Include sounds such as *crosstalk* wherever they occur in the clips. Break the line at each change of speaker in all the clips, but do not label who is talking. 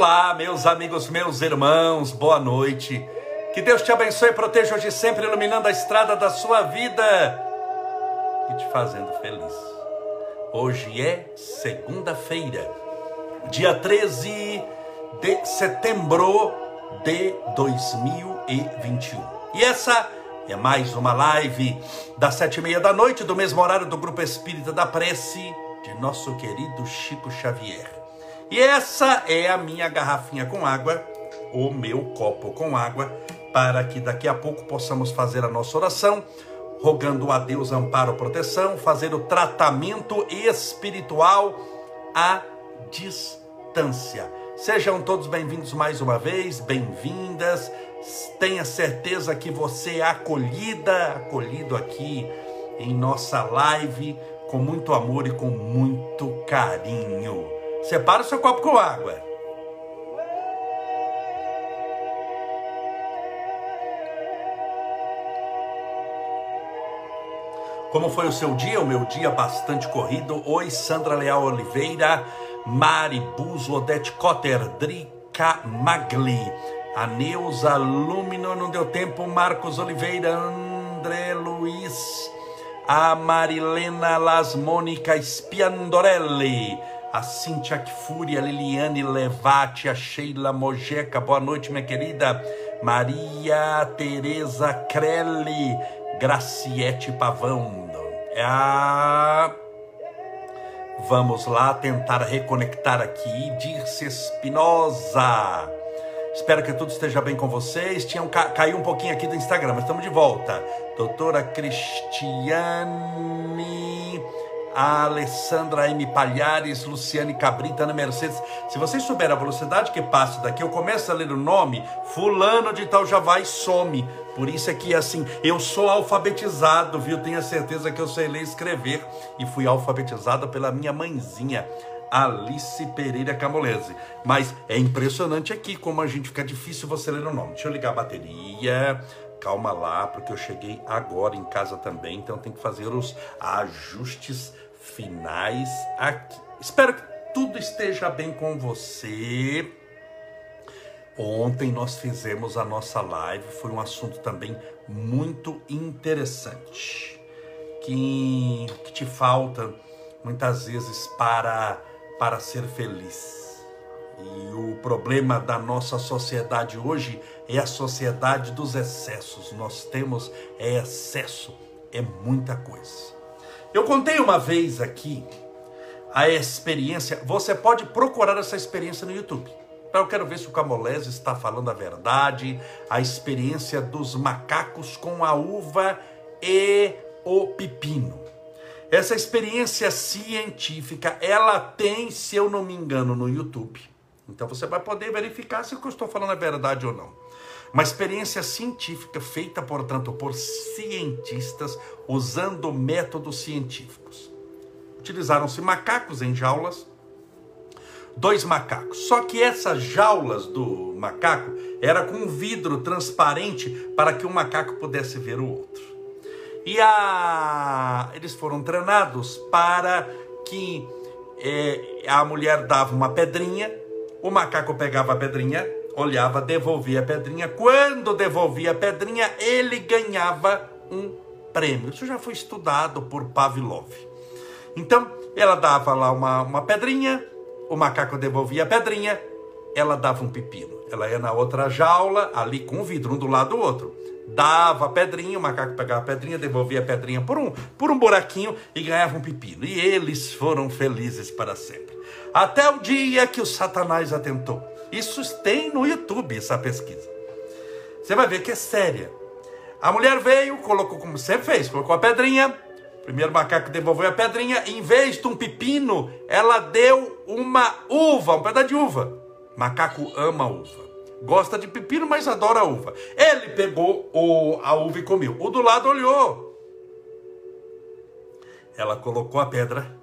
Olá, meus amigos, meus irmãos, boa noite. Que Deus te abençoe e proteja hoje sempre, iluminando a estrada da sua vida e te fazendo feliz. Hoje é segunda-feira, dia 13 de setembro de 2021. E essa é mais uma live das sete e meia da noite, do mesmo horário do Grupo Espírita da Prece, de nosso querido Chico Xavier. E essa é a minha garrafinha com água, o meu copo com água, para que daqui a pouco possamos fazer a nossa oração, rogando a Deus amparo, proteção, fazer o tratamento espiritual à distância. Sejam todos bem-vindos mais uma vez, bem-vindas. Tenha certeza que você é acolhida, acolhido aqui em nossa live com muito amor e com muito carinho. Separa o seu copo com água. Como foi o seu dia? O meu dia bastante corrido. Oi, Sandra Leal Oliveira, Mari Buzo, Odete Cotter, Drica Magli, a Neuza Lumino, não deu tempo, Marcos Oliveira, André Luiz, a Marilena Las Mônica Spiandorelli, a Cintia Kfuri, a Liliane Levati, a Sheila Mojeca, boa noite, minha querida. Maria Tereza Crelli, Graciete Pavão. É a... Vamos lá tentar reconectar aqui, Dirce Espinosa. Espero que tudo esteja bem com vocês. Tinham ca... caiu um pouquinho aqui do Instagram, mas estamos de volta. Doutora Cristiane a Alessandra M. Palhares, Luciane Cabrita, Ana Mercedes. Se vocês souberem a velocidade que passa daqui, eu começo a ler o nome, fulano de tal já vai e some. Por isso é que assim, eu sou alfabetizado, viu? Tenha certeza que eu sei ler e escrever. E fui alfabetizado pela minha mãezinha, Alice Pereira Camolese. Mas é impressionante aqui como a gente fica difícil você ler o nome. Deixa eu ligar a bateria. Calma lá, porque eu cheguei agora em casa também, então tem que fazer os ajustes finais aqui. Espero que tudo esteja bem com você. Ontem nós fizemos a nossa live, foi um assunto também muito interessante. Que, que te falta muitas vezes para, para ser feliz. E o problema da nossa sociedade hoje é a sociedade dos excessos. Nós temos é excesso, é muita coisa. Eu contei uma vez aqui a experiência. Você pode procurar essa experiência no YouTube. Eu quero ver se o Camolés está falando a verdade. A experiência dos macacos com a uva e o pepino. Essa experiência científica, ela tem, se eu não me engano, no YouTube. Então você vai poder verificar se o que eu estou falando é verdade ou não. Uma experiência científica feita, portanto, por cientistas usando métodos científicos. Utilizaram-se macacos em jaulas, dois macacos. Só que essas jaulas do macaco era com vidro transparente para que o macaco pudesse ver o outro. E a... eles foram treinados para que é, a mulher dava uma pedrinha, o macaco pegava a pedrinha, olhava, devolvia a pedrinha. Quando devolvia a pedrinha, ele ganhava um prêmio. Isso já foi estudado por Pavlov. Então, ela dava lá uma, uma pedrinha, o macaco devolvia a pedrinha, ela dava um pepino. Ela ia na outra jaula, ali com o vidro, um do lado do outro. Dava a pedrinha, o macaco pegava a pedrinha, devolvia a pedrinha por um, por um buraquinho e ganhava um pepino. E eles foram felizes para sempre. Até o dia que o Satanás atentou. Isso tem no YouTube, essa pesquisa. Você vai ver que é séria. A mulher veio, colocou como você fez, colocou a pedrinha. Primeiro macaco devolveu a pedrinha. Em vez de um pepino, ela deu uma uva, um pedaço de uva. Macaco ama uva. Gosta de pepino, mas adora uva. Ele pegou o, a uva e comeu. O do lado olhou. Ela colocou a pedra.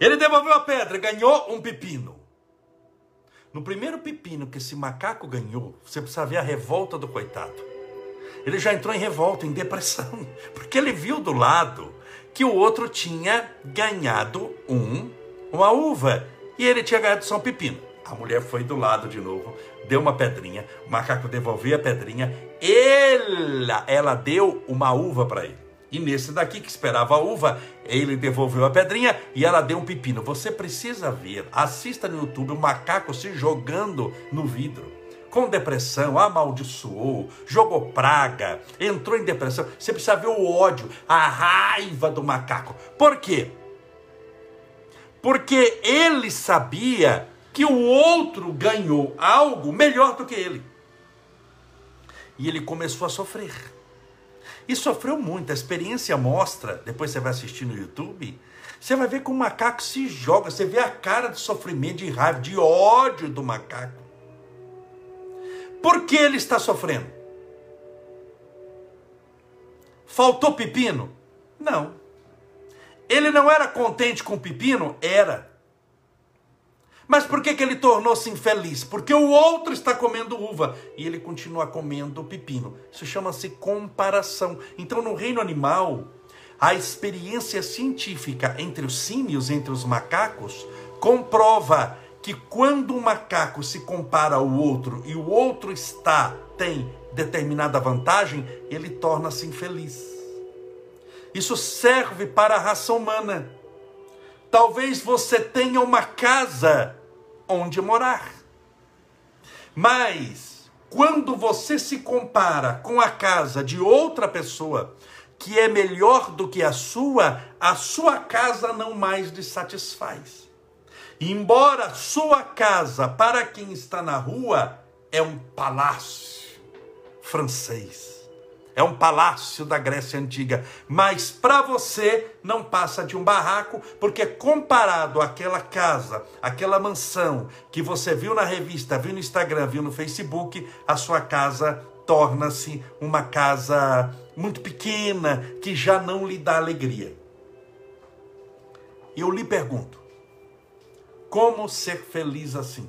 Ele devolveu a pedra, ganhou um pepino. No primeiro pepino que esse macaco ganhou, você precisa ver a revolta do coitado. Ele já entrou em revolta, em depressão, *laughs* porque ele viu do lado que o outro tinha ganhado um, uma uva e ele tinha ganhado só um pepino. A mulher foi do lado de novo, deu uma pedrinha, o macaco devolveu a pedrinha, ela, ela deu uma uva para ele. E nesse daqui que esperava a uva, ele devolveu a pedrinha e ela deu um pepino. Você precisa ver, assista no YouTube o macaco se jogando no vidro. Com depressão, amaldiçoou, jogou praga, entrou em depressão. Você precisa ver o ódio, a raiva do macaco. Por quê? Porque ele sabia que o outro ganhou algo melhor do que ele. E ele começou a sofrer. E sofreu muito. A experiência mostra, depois você vai assistir no YouTube, você vai ver como o macaco se joga, você vê a cara de sofrimento, de raiva, de ódio do macaco. Por que ele está sofrendo? Faltou pepino? Não. Ele não era contente com o pepino? Era. Mas por que, que ele tornou-se infeliz? Porque o outro está comendo uva e ele continua comendo pepino. Isso chama-se comparação. Então, no reino animal, a experiência científica entre os símios, entre os macacos, comprova que quando um macaco se compara ao outro e o outro está tem determinada vantagem, ele torna-se infeliz. Isso serve para a raça humana. Talvez você tenha uma casa onde morar. Mas, quando você se compara com a casa de outra pessoa, que é melhor do que a sua, a sua casa não mais lhe satisfaz. Embora sua casa, para quem está na rua, é um palácio francês é um palácio da Grécia Antiga, mas para você não passa de um barraco, porque comparado àquela casa, aquela mansão que você viu na revista, viu no Instagram, viu no Facebook, a sua casa torna-se uma casa muito pequena que já não lhe dá alegria. Eu lhe pergunto: como ser feliz assim?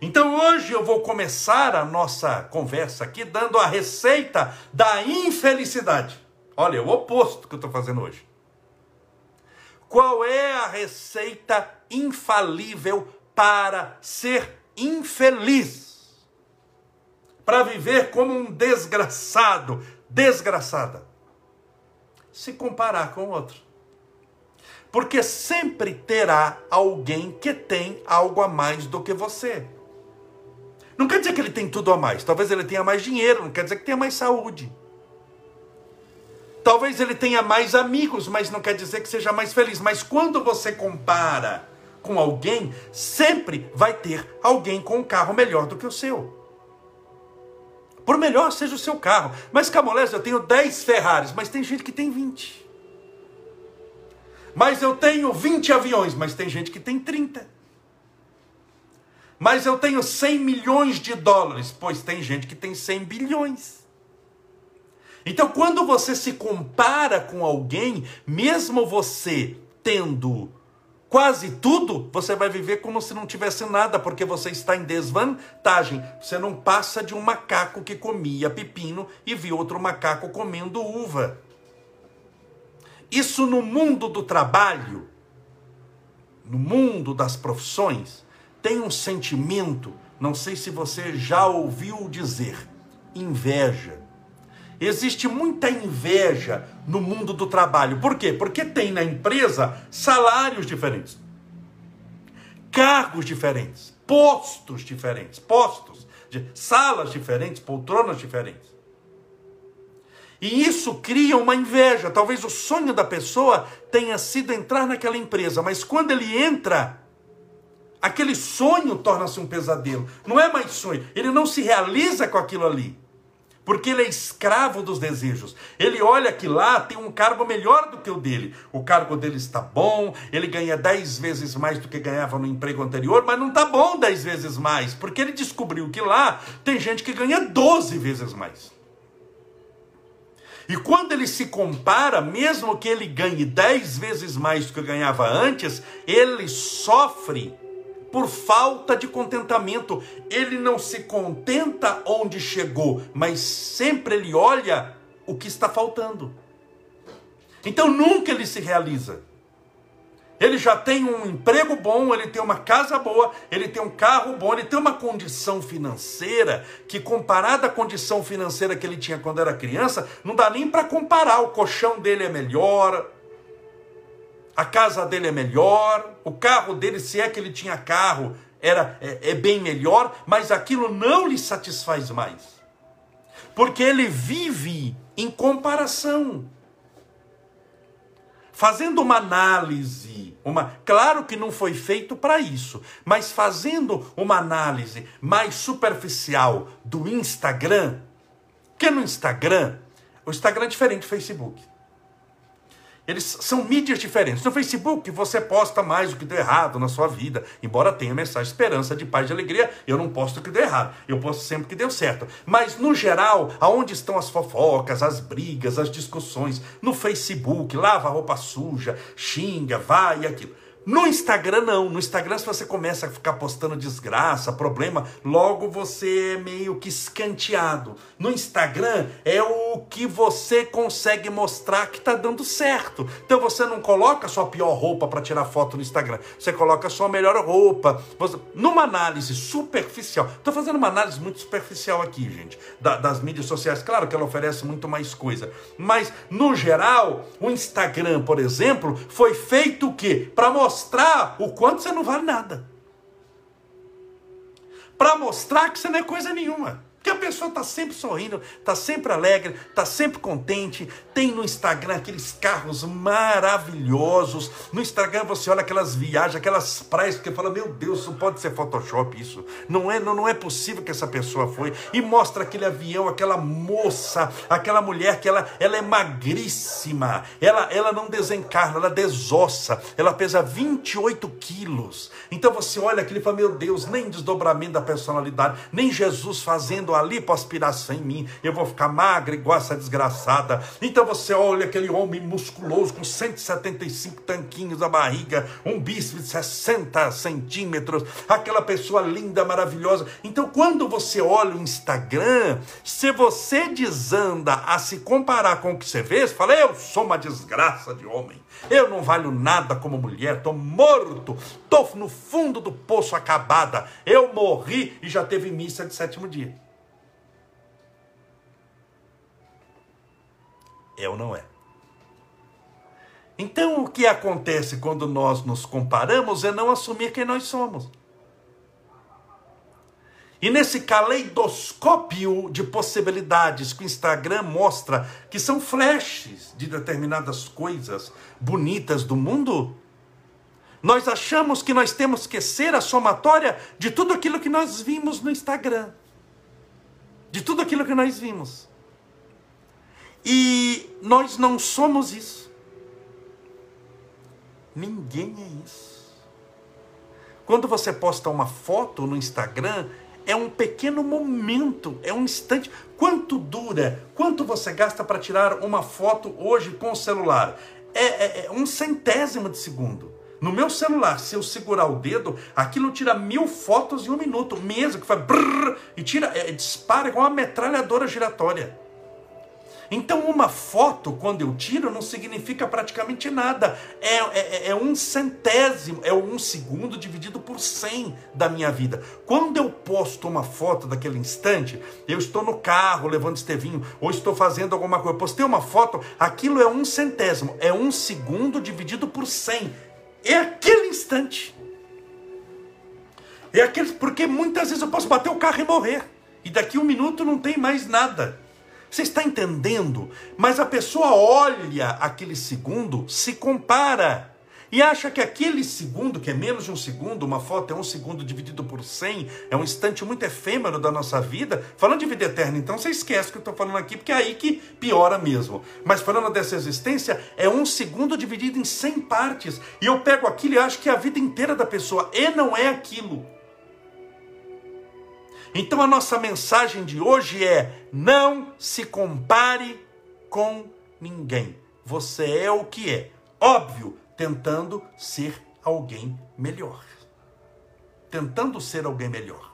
Então hoje eu vou começar a nossa conversa aqui dando a receita da infelicidade. Olha, é o oposto que eu estou fazendo hoje. Qual é a receita infalível para ser infeliz? Para viver como um desgraçado, desgraçada. Se comparar com o outro. Porque sempre terá alguém que tem algo a mais do que você. Não quer dizer que ele tem tudo a mais. Talvez ele tenha mais dinheiro, não quer dizer que tenha mais saúde. Talvez ele tenha mais amigos, mas não quer dizer que seja mais feliz. Mas quando você compara com alguém, sempre vai ter alguém com um carro melhor do que o seu. Por melhor seja o seu carro. Mas Camolés, eu tenho 10 Ferraris, mas tem gente que tem 20. Mas eu tenho 20 aviões, mas tem gente que tem 30 mas eu tenho 100 milhões de dólares, pois tem gente que tem 100 bilhões. Então, quando você se compara com alguém, mesmo você tendo quase tudo, você vai viver como se não tivesse nada, porque você está em desvantagem. Você não passa de um macaco que comia pepino e viu outro macaco comendo uva. Isso no mundo do trabalho, no mundo das profissões, tem um sentimento, não sei se você já ouviu dizer, inveja. Existe muita inveja no mundo do trabalho. Por quê? Porque tem na empresa salários diferentes, cargos diferentes, postos diferentes, postos, salas diferentes, poltronas diferentes. E isso cria uma inveja. Talvez o sonho da pessoa tenha sido entrar naquela empresa, mas quando ele entra, aquele sonho torna-se um pesadelo. Não é mais sonho, ele não se realiza com aquilo ali. Porque ele é escravo dos desejos. Ele olha que lá tem um cargo melhor do que o dele. O cargo dele está bom, ele ganha dez vezes mais do que ganhava no emprego anterior, mas não está bom dez vezes mais, porque ele descobriu que lá tem gente que ganha doze vezes mais. E quando ele se compara, mesmo que ele ganhe dez vezes mais do que ganhava antes, ele sofre por falta de contentamento. Ele não se contenta onde chegou, mas sempre ele olha o que está faltando. Então nunca ele se realiza. Ele já tem um emprego bom, ele tem uma casa boa, ele tem um carro bom, ele tem uma condição financeira que, comparada à condição financeira que ele tinha quando era criança, não dá nem para comparar. O colchão dele é melhor, a casa dele é melhor, o carro dele, se é que ele tinha carro, era é, é bem melhor, mas aquilo não lhe satisfaz mais, porque ele vive em comparação fazendo uma análise, uma, claro que não foi feito para isso, mas fazendo uma análise mais superficial do Instagram, que no Instagram, o Instagram é diferente do Facebook. Eles são mídias diferentes. No Facebook você posta mais o que deu errado na sua vida, embora tenha mensagem de esperança, de paz, de alegria. Eu não posto o que deu errado, eu posto sempre o que deu certo. Mas no geral, aonde estão as fofocas, as brigas, as discussões? No Facebook, lava a roupa suja, xinga, vai e aquilo. No Instagram, não. No Instagram, se você começa a ficar postando desgraça, problema, logo você é meio que escanteado. No Instagram, é o que você consegue mostrar que está dando certo. Então você não coloca sua pior roupa para tirar foto no Instagram. Você coloca sua melhor roupa. Você... Numa análise superficial. Estou fazendo uma análise muito superficial aqui, gente, da, das mídias sociais. Claro que ela oferece muito mais coisa. Mas, no geral, o Instagram, por exemplo, foi feito o quê? Para mostrar mostrar o quanto você não vale nada. Para mostrar que você não é coisa nenhuma. Porque a pessoa está sempre sorrindo, está sempre alegre, está sempre contente. Tem no Instagram aqueles carros maravilhosos. No Instagram você olha aquelas viagens, aquelas praias, que fala: Meu Deus, isso pode ser Photoshop isso. Não é, não, não é possível que essa pessoa foi. E mostra aquele avião, aquela moça, aquela mulher que ela, ela é magríssima. Ela, ela não desencarna, ela desossa. Ela pesa 28 quilos. Então você olha aquilo e fala: Meu Deus, nem desdobramento da personalidade, nem Jesus fazendo fazendo a lipoaspiração em mim, eu vou ficar magra igual essa desgraçada. Então você olha aquele homem musculoso com 175 tanquinhos na barriga, um bíceps de 60 centímetros, aquela pessoa linda, maravilhosa. Então quando você olha o Instagram, se você desanda a se comparar com o que você vê, você fala, eu sou uma desgraça de homem. Eu não valho nada como mulher, estou morto, estou no fundo do poço acabada. Eu morri e já teve missa de sétimo dia. É ou não é? Então, o que acontece quando nós nos comparamos é não assumir quem nós somos. E nesse caleidoscópio de possibilidades que o Instagram mostra, que são flashes de determinadas coisas bonitas do mundo, nós achamos que nós temos que ser a somatória de tudo aquilo que nós vimos no Instagram. De tudo aquilo que nós vimos. E nós não somos isso. Ninguém é isso. Quando você posta uma foto no Instagram, é um pequeno momento, é um instante. Quanto dura? Quanto você gasta para tirar uma foto hoje com o celular? É, é, é, um centésimo de segundo. No meu celular, se eu segurar o dedo, aquilo tira mil fotos em um minuto, mesmo que faz brrr, e tira, é, dispara igual uma metralhadora giratória. Então, uma foto, quando eu tiro, não significa praticamente nada. É, é, é, um centésimo, é um segundo dividido por cem da minha vida. Quando eu posto uma foto daquele instante, eu estou no carro levando Estevinho, ou estou fazendo alguma coisa, eu postei uma foto, aquilo é um centésimo, é um segundo dividido por cem. É aquele instante. É aquele, porque muitas vezes eu posso bater o carro e morrer. E daqui um minuto não tem mais nada. Você está entendendo? Mas a pessoa olha aquele segundo, se compara e acha que aquele segundo, que é menos de um segundo, uma foto é um segundo dividido por 100, é um instante muito efêmero da nossa vida. Falando de vida eterna, então você esquece o que eu estou falando aqui, porque é aí que piora mesmo. Mas falando dessa existência, é um segundo dividido em 100 partes. E eu pego aquilo e acho que é a vida inteira da pessoa, e não é aquilo. Então a nossa mensagem de hoje é: não se compare com ninguém. Você é o que é. Óbvio, tentando ser alguém melhor. Tentando ser alguém melhor.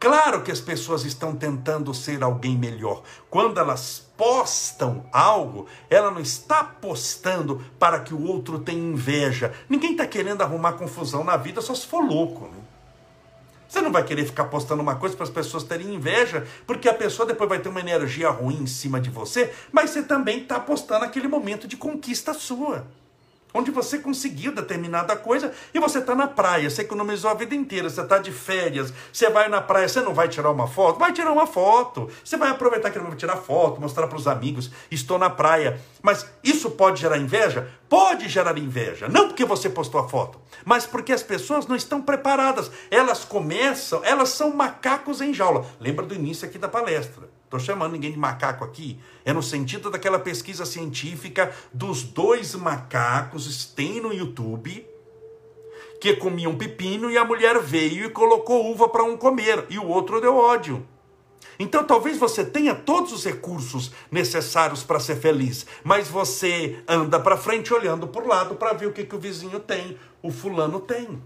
Claro que as pessoas estão tentando ser alguém melhor. Quando elas postam algo, ela não está postando para que o outro tenha inveja. Ninguém está querendo arrumar confusão na vida só se for louco. Né? Você não vai querer ficar postando uma coisa para as pessoas terem inveja, porque a pessoa depois vai ter uma energia ruim em cima de você, mas você também está postando aquele momento de conquista sua onde você conseguiu determinada coisa e você está na praia, você economizou a vida inteira, você está de férias, você vai na praia, você não vai tirar uma foto? Vai tirar uma foto. Você vai aproveitar que ele vai tirar foto, mostrar para os amigos, estou na praia. Mas isso pode gerar inveja? Pode gerar inveja. Não porque você postou a foto, mas porque as pessoas não estão preparadas. Elas começam, elas são macacos em jaula. Lembra do início aqui da palestra. Estou chamando ninguém de macaco aqui. É no sentido daquela pesquisa científica dos dois macacos, tem no YouTube, que comiam pepino e a mulher veio e colocou uva para um comer e o outro deu ódio. Então talvez você tenha todos os recursos necessários para ser feliz, mas você anda para frente olhando por lado para ver o que, que o vizinho tem, o fulano tem.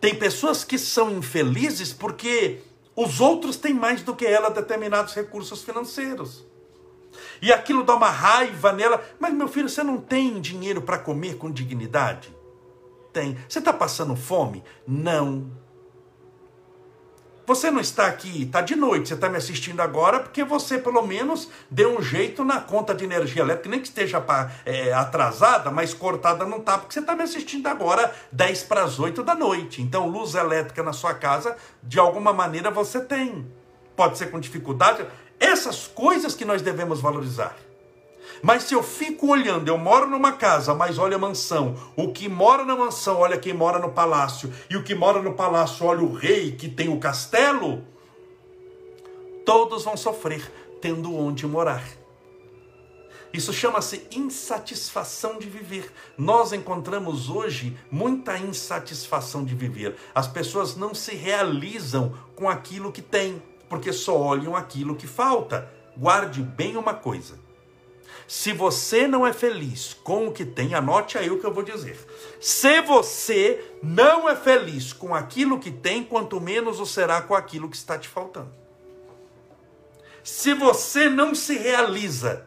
Tem pessoas que são infelizes porque os outros têm mais do que ela determinados recursos financeiros. E aquilo dá uma raiva nela. Mas, meu filho, você não tem dinheiro para comer com dignidade? Tem. Você está passando fome? Não. Você não está aqui, está de noite, você está me assistindo agora porque você pelo menos deu um jeito na conta de energia elétrica, nem que esteja é, atrasada, mas cortada não está, porque você está me assistindo agora 10 para as 8 da noite. Então, luz elétrica na sua casa, de alguma maneira você tem. Pode ser com dificuldade. Essas coisas que nós devemos valorizar. Mas se eu fico olhando, eu moro numa casa, mas olha a mansão. O que mora na mansão, olha quem mora no palácio. E o que mora no palácio, olha o rei que tem o castelo. Todos vão sofrer tendo onde morar. Isso chama-se insatisfação de viver. Nós encontramos hoje muita insatisfação de viver. As pessoas não se realizam com aquilo que têm, porque só olham aquilo que falta. Guarde bem uma coisa se você não é feliz com o que tem, anote aí o que eu vou dizer. Se você não é feliz com aquilo que tem, quanto menos o será com aquilo que está te faltando. Se você não se realiza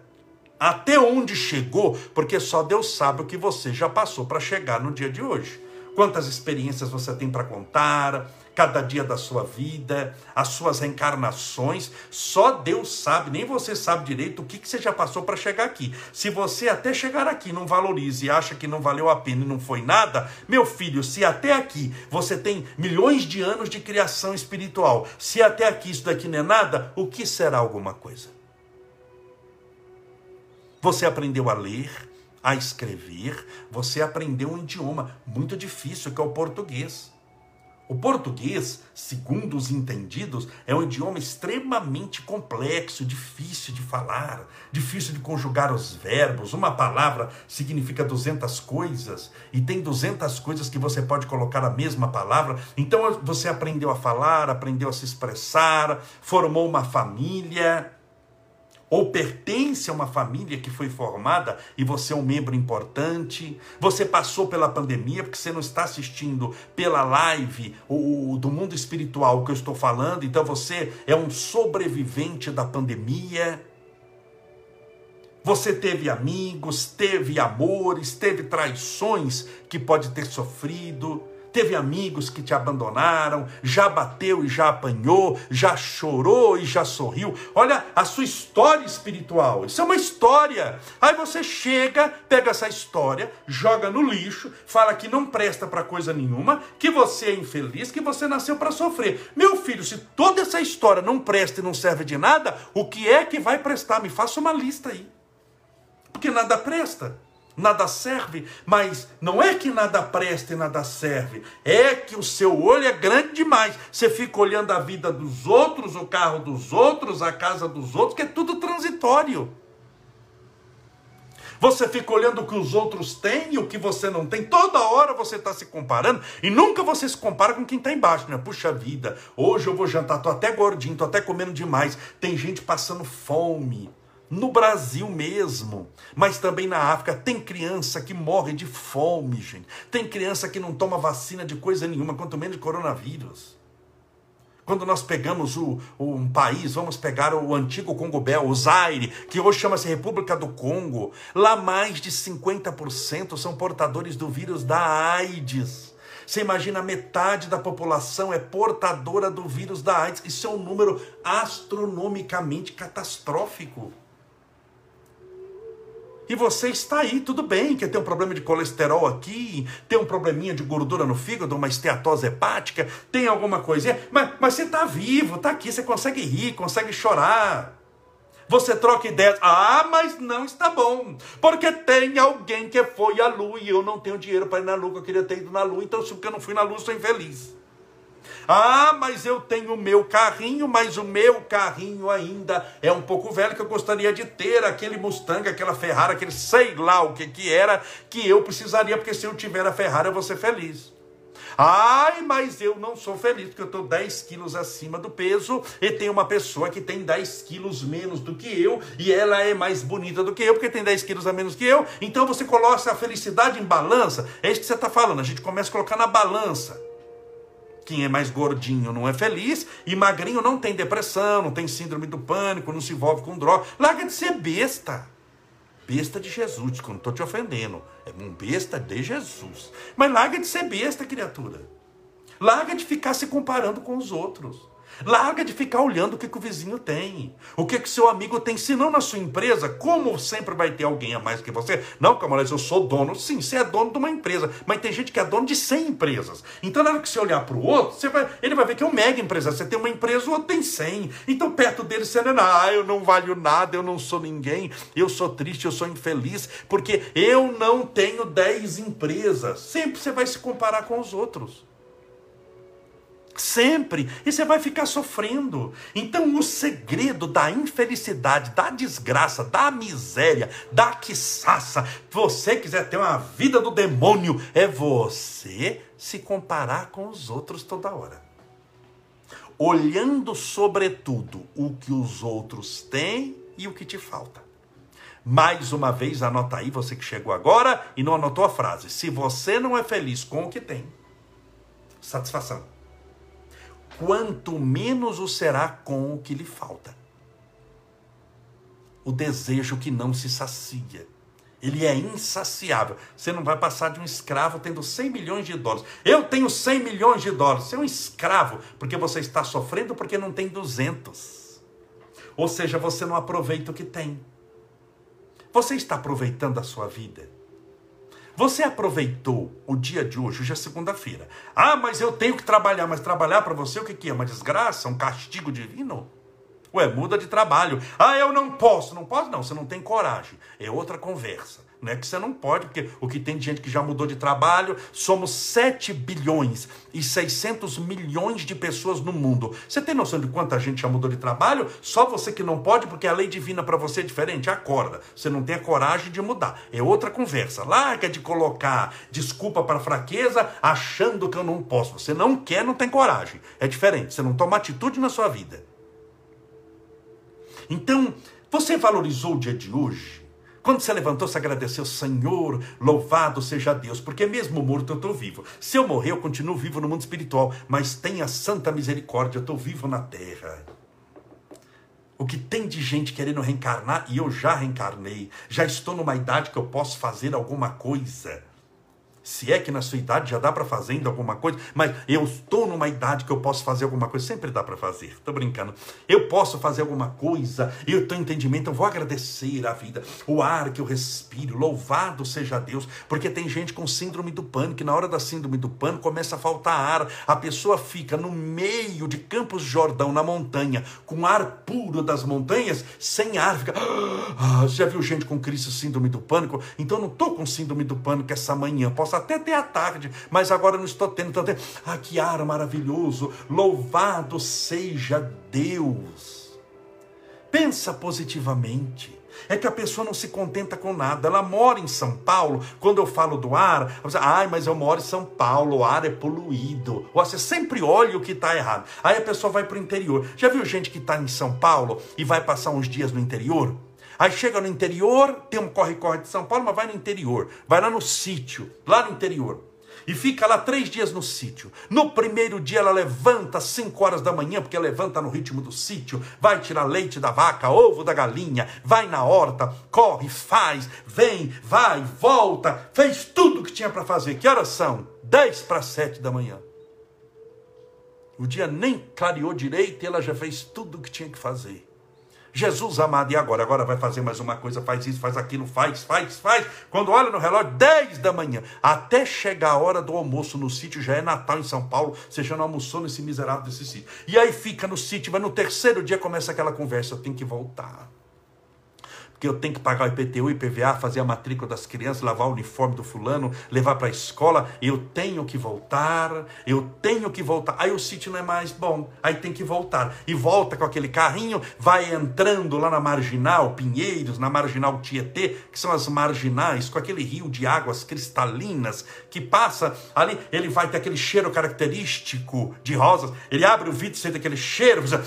até onde chegou, porque só Deus sabe o que você já passou para chegar no dia de hoje. Quantas experiências você tem para contar, cada dia da sua vida, as suas reencarnações. Só Deus sabe, nem você sabe direito o que, que você já passou para chegar aqui. Se você até chegar aqui não valoriza e acha que não valeu a pena e não foi nada, meu filho, se até aqui você tem milhões de anos de criação espiritual, se até aqui isso daqui não é nada, o que será alguma coisa? Você aprendeu a ler, a escrever, você aprendeu um idioma muito difícil que é o português. O português, segundo os entendidos, é um idioma extremamente complexo, difícil de falar, difícil de conjugar os verbos. Uma palavra significa 200 coisas e tem 200 coisas que você pode colocar a mesma palavra. Então você aprendeu a falar, aprendeu a se expressar, formou uma família ou pertence a uma família que foi formada e você é um membro importante, você passou pela pandemia porque você não está assistindo pela live o, do mundo espiritual que eu estou falando, então você é um sobrevivente da pandemia. Você teve amigos, teve amores, teve traições que pode ter sofrido teve amigos que te abandonaram, já bateu e já apanhou, já chorou e já sorriu. Olha a sua história espiritual. Isso é uma história. Aí você chega, pega essa história, joga no lixo, fala que não presta para coisa nenhuma, que você é infeliz, que você nasceu para sofrer. Meu filho, se toda essa história não presta e não serve de nada, o que é que vai prestar? Me faça uma lista aí. Porque nada presta nada serve, mas não é que nada presta e nada serve, é que o seu olho é grande demais. Você fica olhando a vida dos outros, o carro dos outros, a casa dos outros, que é tudo transitório. Você fica olhando o que os outros têm e o que você não tem. Toda hora você está se comparando e nunca você se compara com quem está embaixo. Né? Puxa vida, hoje eu vou jantar, estou até gordinho, estou até comendo demais. Tem gente passando fome no Brasil mesmo, mas também na África. Tem criança que morre de fome, gente. Tem criança que não toma vacina de coisa nenhuma, quanto menos de coronavírus. Quando nós pegamos o, o, um país, vamos pegar o antigo Congo Bel, o Zaire, que hoje chama-se República do Congo, lá mais de 50% são portadores do vírus da AIDS. Você imagina metade da população é portadora do vírus da AIDS. Isso é um número astronomicamente catastrófico. E você está aí, tudo bem, que tem um problema de colesterol aqui, tem um probleminha de gordura no fígado, uma esteatose hepática, tem alguma coisinha, mas, mas você está vivo, está aqui, você consegue rir, consegue chorar. Você troca ideias, ah, mas não está bom, porque tem alguém que foi à lua e eu não tenho dinheiro para ir na lua, eu queria ter ido na lua, então se eu não fui na lua, sou infeliz. Ah, mas eu tenho o meu carrinho, mas o meu carrinho ainda é um pouco velho que eu gostaria de ter aquele Mustang, aquela Ferrari, aquele sei lá o que que era que eu precisaria, porque se eu tiver a Ferrari eu vou ser feliz. Ai, mas eu não sou feliz porque eu estou 10 quilos acima do peso e tem uma pessoa que tem 10 quilos menos do que eu e ela é mais bonita do que eu porque tem 10 quilos a menos que eu. Então você coloca a felicidade em balança. É isso que você está falando. A gente começa a colocar na balança. Quem é mais gordinho não é feliz e magrinho não tem depressão, não tem síndrome do pânico, não se envolve com droga. Larga de ser besta. Besta de Jesus, que eu não estou te ofendendo. É um besta de Jesus. Mas larga de ser besta, criatura. Larga de ficar se comparando com os outros. Larga de ficar olhando o que, que o vizinho tem, o que, que seu amigo tem. Se não na sua empresa, como sempre vai ter alguém a mais que você? Não, Camões, eu sou dono. Sim, você é dono de uma empresa, mas tem gente que é dono de 100 empresas. Então, na hora que você olhar para o outro, você vai, ele vai ver que é um mega empresário. Você tem uma empresa, o outro tem 100. Então, perto dele, você não é, ah, eu não valho nada, eu não sou ninguém, eu sou triste, eu sou infeliz, porque eu não tenho 10 empresas. Sempre você vai se comparar com os outros. Sempre. E você vai ficar sofrendo. Então, o segredo da infelicidade, da desgraça, da miséria, da quiçaça, você quiser ter uma vida do demônio, é você se comparar com os outros toda hora. Olhando, sobretudo, o que os outros têm e o que te falta. Mais uma vez, anota aí, você que chegou agora e não anotou a frase. Se você não é feliz com o que tem, satisfação quanto menos o será com o que lhe falta. O desejo que não se sacia. Ele é insaciável. Você não vai passar de um escravo tendo 100 milhões de dólares. Eu tenho 100 milhões de dólares. Você é um escravo porque você está sofrendo porque não tem 200. Ou seja, você não aproveita o que tem. Você está aproveitando a sua vida? Você aproveitou o dia de hoje, hoje é segunda-feira. Ah, mas eu tenho que trabalhar. Mas trabalhar para você o que, é? Uma desgraça? Um castigo divino? Ué, muda de trabalho. Ah, eu não posso. Não pode, não. Você não tem coragem. É outra conversa. Não é que você não pode, porque o que tem de gente que já mudou de trabalho, somos 7 bilhões e 600 milhões de pessoas no mundo. Você tem noção de quanta gente já mudou de trabalho? Só você que não pode, porque a lei divina para você é diferente. Acorda. Você não tem a coragem de mudar. É outra conversa. Larga de colocar desculpa para fraqueza, achando que eu não posso. Você não quer, não tem coragem. É diferente. Você não toma atitude na sua vida. Então, você valorizou o dia de hoje? Quando você levantou, você agradeceu, Senhor, louvado seja Deus, porque mesmo morto eu estou vivo. Se eu morrer, eu continuo vivo no mundo espiritual, mas tenha santa misericórdia, eu estou vivo na terra. O que tem de gente querendo reencarnar, e eu já reencarnei, já estou numa idade que eu posso fazer alguma coisa. Se é que na sua idade já dá para fazer ainda alguma coisa, mas eu estou numa idade que eu posso fazer alguma coisa, sempre dá para fazer. Tô brincando. Eu posso fazer alguma coisa, e eu tenho entendimento, eu vou agradecer a vida, o ar que eu respiro, louvado seja Deus, porque tem gente com síndrome do pânico, que na hora da síndrome do pânico começa a faltar ar, a pessoa fica no meio de Campos Jordão, na montanha, com ar puro das montanhas, sem ar, fica. *gasps* Ah, já viu gente com crise síndrome do pânico? Então eu não tô com síndrome do pânico essa manhã, posso posso até ter à tarde, mas agora não estou tendo. Então, ah, que ar maravilhoso! Louvado seja Deus! Pensa positivamente. É que a pessoa não se contenta com nada. Ela mora em São Paulo. Quando eu falo do ar, você, ai, mas eu moro em São Paulo, o ar é poluído. Você sempre olha o que está errado. Aí a pessoa vai para o interior. Já viu gente que está em São Paulo e vai passar uns dias no interior? Aí chega no interior, tem um corre-corre de São Paulo, mas vai no interior, vai lá no sítio, lá no interior. e fica lá três dias no sítio. No primeiro dia ela levanta às cinco horas da manhã, porque levanta no ritmo do sítio, vai tirar leite da vaca, ovo da galinha, vai na horta, corre, faz, vem, vai, volta, fez tudo o que tinha para fazer. Que horas são? Dez para sete da manhã. O dia nem clareou direito e ela já fez tudo o que tinha que fazer. Jesus amado, e agora? Agora vai fazer mais uma coisa, faz isso, faz aquilo, faz, faz, faz. Quando olha no relógio, 10 da manhã, até chegar a hora do almoço no sítio, já é Natal em São Paulo, você já não almoçou nesse miserável desse sítio. E aí fica no sítio, mas no terceiro dia começa aquela conversa, tenho que voltar que eu tenho que pagar o IPTU, IPVA, fazer a matrícula das crianças, lavar o uniforme do fulano, levar para a escola, eu tenho que voltar, eu tenho que voltar. Aí o sítio não é mais bom, aí tem que voltar. E volta com aquele carrinho, vai entrando lá na Marginal Pinheiros, na Marginal Tietê, que são as marginais, com aquele rio de águas cristalinas que passa ali, ele vai ter aquele cheiro característico de rosas, ele abre o vidro, sente aquele cheiro, você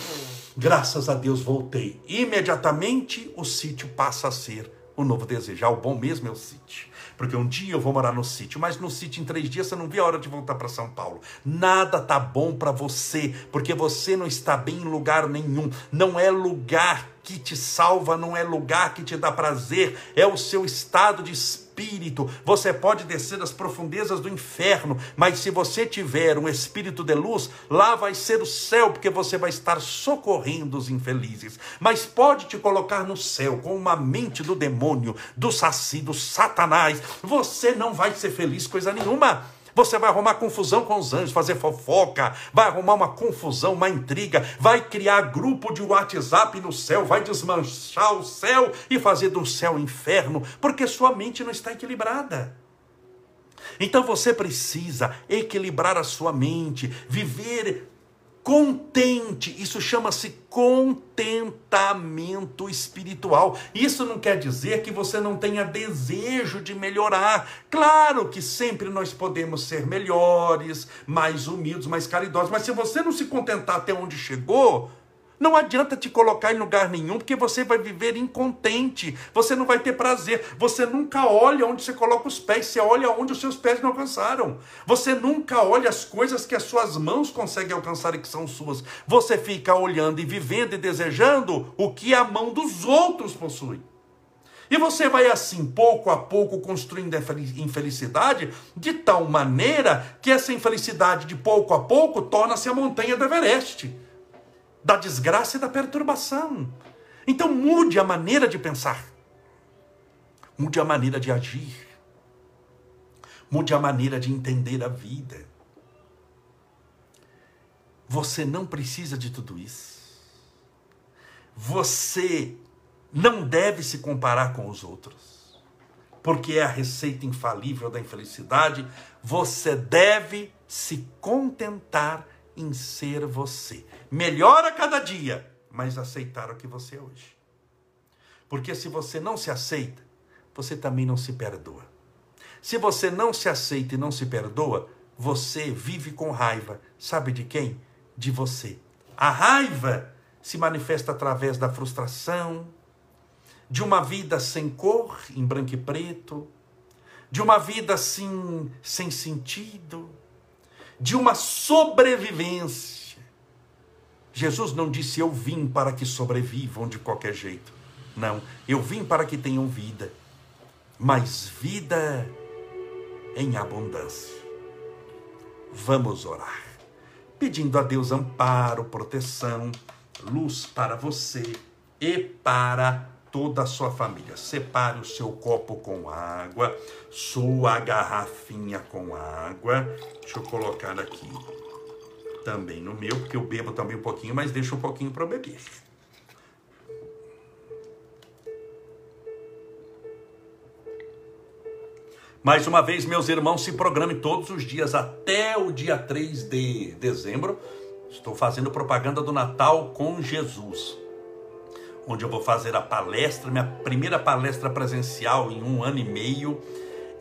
Graças a Deus voltei. Imediatamente o sítio passa a ser o novo desejo. Ah, o bom mesmo é o sítio. Porque um dia eu vou morar no sítio, mas no sítio em três dias você não vê a hora de voltar para São Paulo. Nada tá bom para você, porque você não está bem em lugar nenhum. Não é lugar que te salva, não é lugar que te dá prazer, é o seu estado de espírito espírito. Você pode descer das profundezas do inferno, mas se você tiver um espírito de luz, lá vai ser o céu, porque você vai estar socorrendo os infelizes. Mas pode te colocar no céu com uma mente do demônio, do saci, do satanás. Você não vai ser feliz coisa nenhuma. Você vai arrumar confusão com os anjos, fazer fofoca, vai arrumar uma confusão, uma intriga, vai criar grupo de WhatsApp no céu, vai desmanchar o céu e fazer do céu inferno, porque sua mente não está equilibrada. Então você precisa equilibrar a sua mente, viver contente. Isso chama-se contentamento espiritual. Isso não quer dizer que você não tenha desejo de melhorar. Claro que sempre nós podemos ser melhores, mais humildes, mais caridosos, mas se você não se contentar até onde chegou, não adianta te colocar em lugar nenhum, porque você vai viver incontente, você não vai ter prazer. Você nunca olha onde você coloca os pés, você olha onde os seus pés não alcançaram. Você nunca olha as coisas que as suas mãos conseguem alcançar e que são suas. Você fica olhando e vivendo e desejando o que a mão dos outros possui. E você vai assim, pouco a pouco, construindo infelicidade, de tal maneira que essa infelicidade, de pouco a pouco, torna-se a montanha do Everest da desgraça e da perturbação. Então mude a maneira de pensar. Mude a maneira de agir. Mude a maneira de entender a vida. Você não precisa de tudo isso. Você não deve se comparar com os outros, porque é a receita infalível da infelicidade. Você deve se contentar em ser você. Melhor a cada dia, mas aceitar o que você é hoje. Porque se você não se aceita, você também não se perdoa. Se você não se aceita e não se perdoa, você vive com raiva. Sabe de quem? De você. A raiva se manifesta através da frustração, de uma vida sem cor, em branco e preto, de uma vida assim, sem sentido, de uma sobrevivência. Jesus não disse eu vim para que sobrevivam de qualquer jeito. Não, eu vim para que tenham vida, mas vida em abundância. Vamos orar, pedindo a Deus amparo, proteção, luz para você e para toda a sua família. Separe o seu copo com água, sua garrafinha com água. Deixa eu colocar aqui também no meu, porque eu bebo também um pouquinho, mas deixa um pouquinho para beber. Mais uma vez, meus irmãos, se programem todos os dias até o dia 3 de dezembro. Estou fazendo propaganda do Natal com Jesus onde eu vou fazer a palestra, minha primeira palestra presencial em um ano e meio,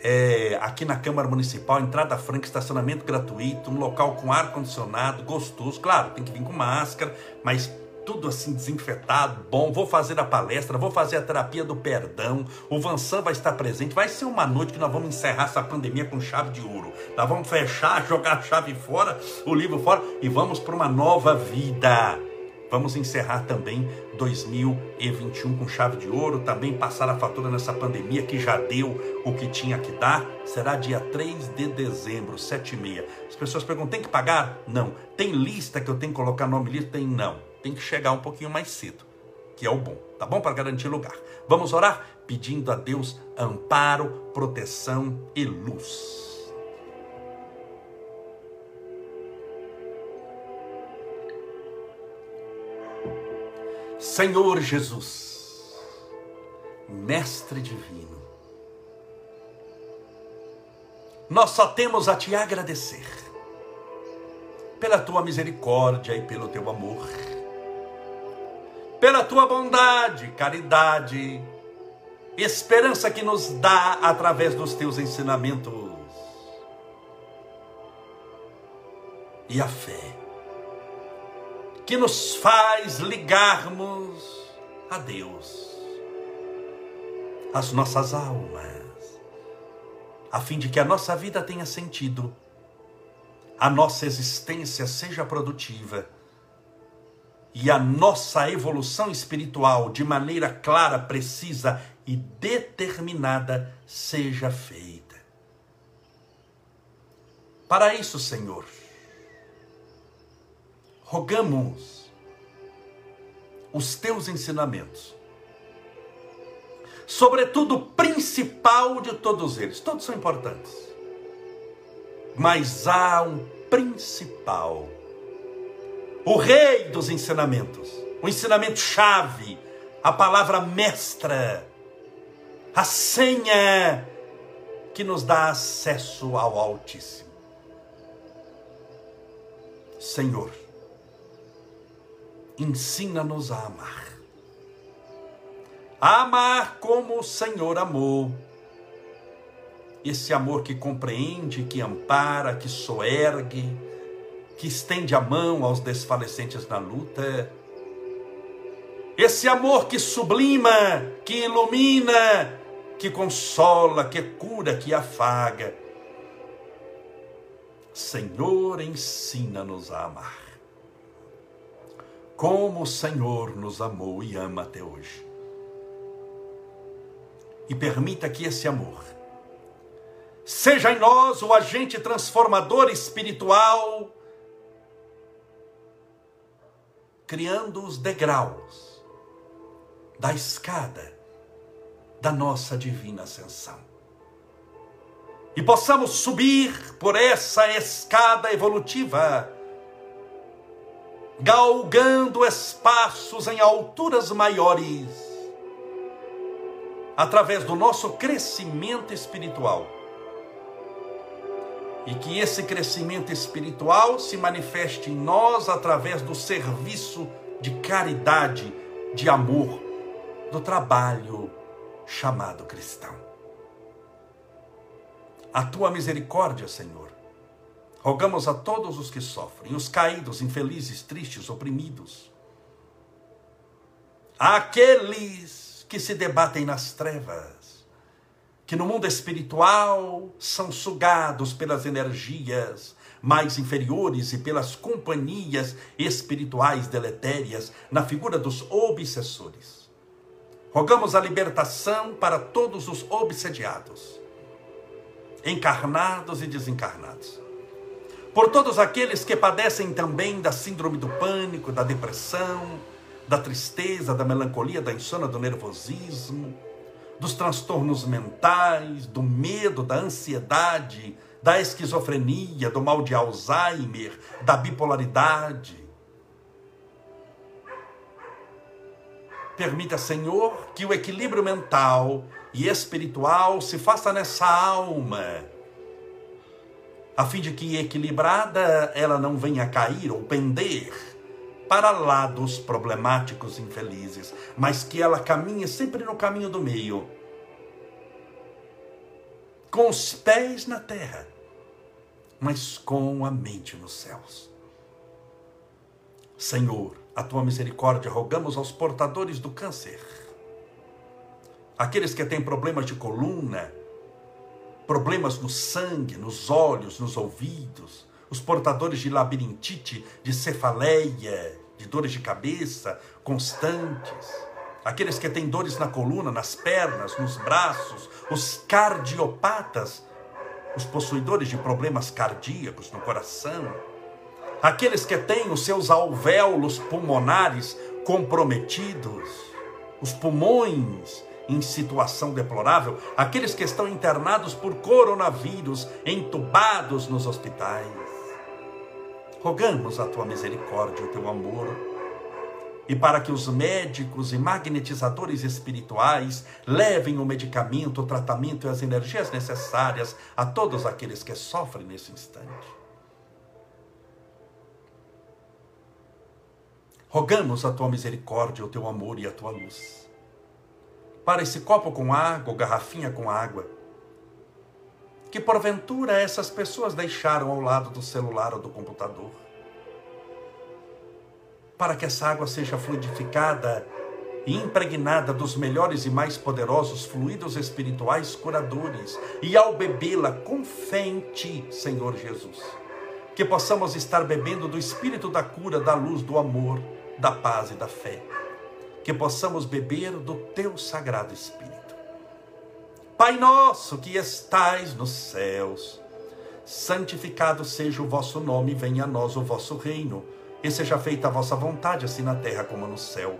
é, aqui na Câmara Municipal, entrada franca, estacionamento gratuito, um local com ar-condicionado, gostoso. Claro, tem que vir com máscara, mas tudo assim desinfetado, bom. Vou fazer a palestra, vou fazer a terapia do perdão. O Vansan vai estar presente. Vai ser uma noite que nós vamos encerrar essa pandemia com chave de ouro. Nós vamos fechar, *laughs* jogar a chave fora, o livro fora e vamos para uma nova vida. Vamos encerrar também 2021 com chave de ouro, também passar a fatura nessa pandemia que já deu o que tinha que dar. Será dia 3 de dezembro, 7 e meia. As pessoas perguntam, tem que pagar? Não. Tem lista que eu tenho que colocar nome lista? Tem não. Tem que chegar um pouquinho mais cedo, que é o bom, tá bom? Para garantir lugar. Vamos orar pedindo a Deus amparo, proteção e luz. Senhor Jesus, Mestre Divino, nós só temos a Te agradecer pela Tua misericórdia e pelo Teu amor, pela Tua bondade, caridade, esperança que nos dá através dos Teus ensinamentos e a fé que nos faz ligarmos a Deus, as nossas almas, a fim de que a nossa vida tenha sentido, a nossa existência seja produtiva e a nossa evolução espiritual de maneira clara, precisa e determinada seja feita. Para isso, Senhor, rogamos os teus ensinamentos, sobretudo o principal de todos eles, todos são importantes, mas há um principal, o rei dos ensinamentos, o ensinamento chave, a palavra mestra, a senha que nos dá acesso ao Altíssimo. Senhor, ensina-nos a amar. A amar como o Senhor amou. Esse amor que compreende, que ampara, que soergue, que estende a mão aos desfalecentes na luta. Esse amor que sublima, que ilumina, que consola, que cura, que afaga. Senhor, ensina-nos a amar como o Senhor nos amou e ama até hoje. E permita que esse amor seja em nós o agente transformador espiritual, criando os degraus da escada da nossa divina ascensão. E possamos subir por essa escada evolutiva galgando espaços em alturas maiores, através do nosso crescimento espiritual. E que esse crescimento espiritual se manifeste em nós através do serviço de caridade, de amor, do trabalho chamado cristão. A tua misericórdia, Senhor, Rogamos a todos os que sofrem, os caídos, infelizes, tristes, oprimidos, aqueles que se debatem nas trevas, que no mundo espiritual são sugados pelas energias mais inferiores e pelas companhias espirituais deletérias na figura dos obsessores. Rogamos a libertação para todos os obsediados, encarnados e desencarnados por todos aqueles que padecem também da síndrome do pânico, da depressão, da tristeza, da melancolia, da insônia, do nervosismo, dos transtornos mentais, do medo, da ansiedade, da esquizofrenia, do mal de Alzheimer, da bipolaridade. Permita, Senhor, que o equilíbrio mental e espiritual se faça nessa alma a fim de que equilibrada ela não venha cair ou pender para lados problemáticos infelizes, mas que ela caminhe sempre no caminho do meio, com os pés na terra, mas com a mente nos céus. Senhor, a tua misericórdia, rogamos aos portadores do câncer, aqueles que têm problemas de coluna, problemas no sangue, nos olhos, nos ouvidos, os portadores de labirintite, de cefaleia, de dores de cabeça constantes, aqueles que têm dores na coluna, nas pernas, nos braços, os cardiopatas, os possuidores de problemas cardíacos no coração, aqueles que têm os seus alvéolos pulmonares comprometidos, os pulmões em situação deplorável, aqueles que estão internados por coronavírus, entubados nos hospitais. Rogamos a tua misericórdia, o teu amor, e para que os médicos e magnetizadores espirituais levem o medicamento, o tratamento e as energias necessárias a todos aqueles que sofrem nesse instante. Rogamos a tua misericórdia, o teu amor e a tua luz. Para esse copo com água, ou garrafinha com água, que porventura essas pessoas deixaram ao lado do celular ou do computador? Para que essa água seja fluidificada e impregnada dos melhores e mais poderosos fluidos espirituais curadores, e ao bebê-la com fé em Ti, Senhor Jesus, que possamos estar bebendo do Espírito da cura, da luz, do amor, da paz e da fé, que possamos beber do Teu Sagrado Espírito. Pai nosso que estais nos céus, santificado seja o vosso nome, venha a nós o vosso reino e seja feita a vossa vontade, assim na terra como no céu.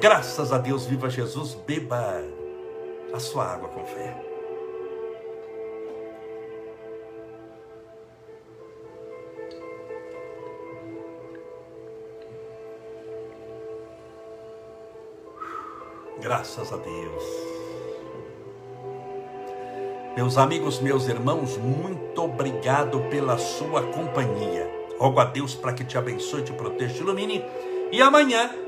Graças a Deus, viva Jesus, beba a sua água com fé. Graças a Deus. Meus amigos, meus irmãos, muito obrigado pela sua companhia. Rogo a Deus para que te abençoe, te proteja, te ilumine. E amanhã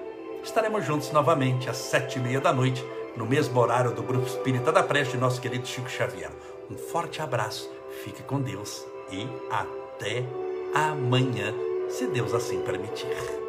estaremos juntos novamente às sete e meia da noite, no mesmo horário do Grupo Espírita da Preste, nosso querido Chico Xavier. Um forte abraço, fique com Deus e até amanhã, se Deus assim permitir.